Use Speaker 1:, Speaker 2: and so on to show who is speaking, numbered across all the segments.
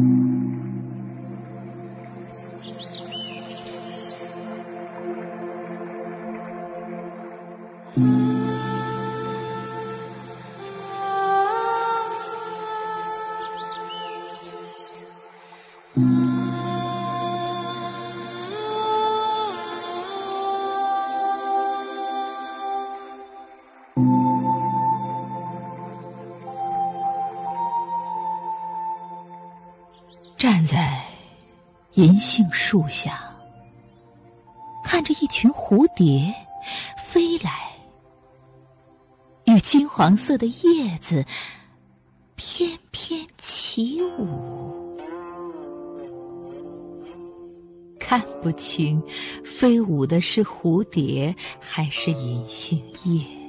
Speaker 1: Thank mm -hmm. you. 站在银杏树下，看着一群蝴蝶飞来，与金黄色的叶子翩翩起舞，看不清飞舞的是蝴蝶还是银杏叶。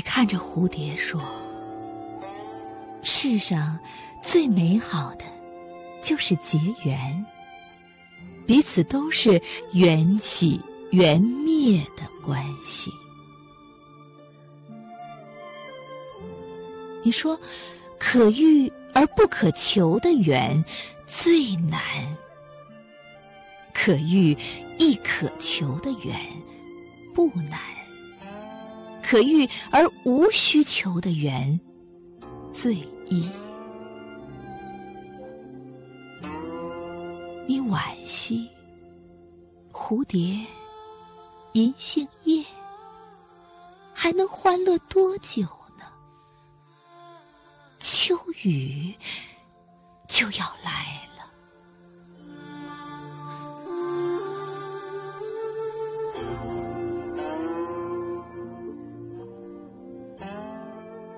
Speaker 1: 你看着蝴蝶说：“世上最美好的就是结缘，彼此都是缘起缘灭的关系。”你说：“可遇而不可求的缘最难，可遇亦可求的缘不难。”可遇而无需求的缘，最易。你惋惜蝴蝶、银杏叶，还能欢乐多久呢？秋雨就要来了。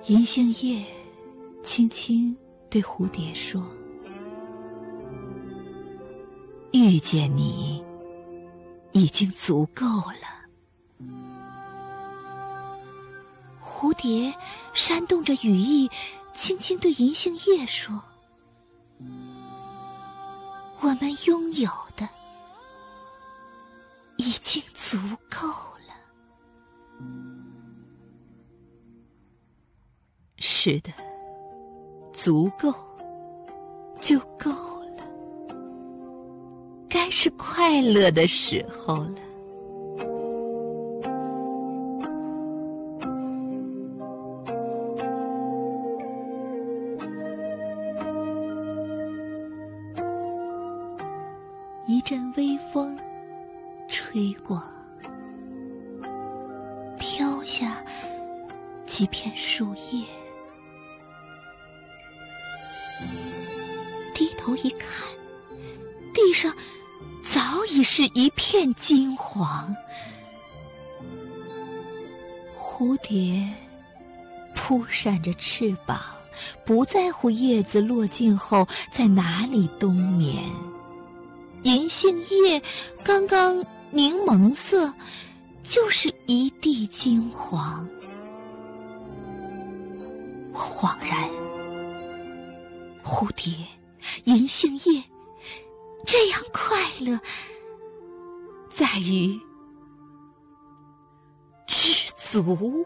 Speaker 1: 银杏叶轻轻对蝴蝶说：“遇见你已经足够了。”蝴蝶扇动着羽翼，轻轻对银杏叶说：“我们拥有的已经足够。”是的，足够就够了，该是快乐的时候了。一阵微风吹过，飘下几片树叶。头一看，地上早已是一片金黄。蝴蝶扑扇着翅膀，不在乎叶子落尽后在哪里冬眠。银杏叶刚刚柠檬色，就是一地金黄。我恍然，蝴蝶。银杏叶这样快乐，在于知足。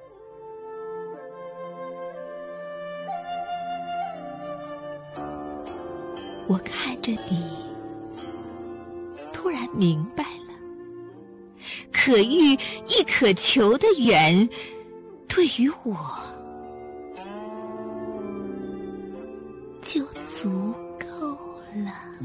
Speaker 1: 我看着你，突然明白了，可遇亦可求的缘，对于我就足。了。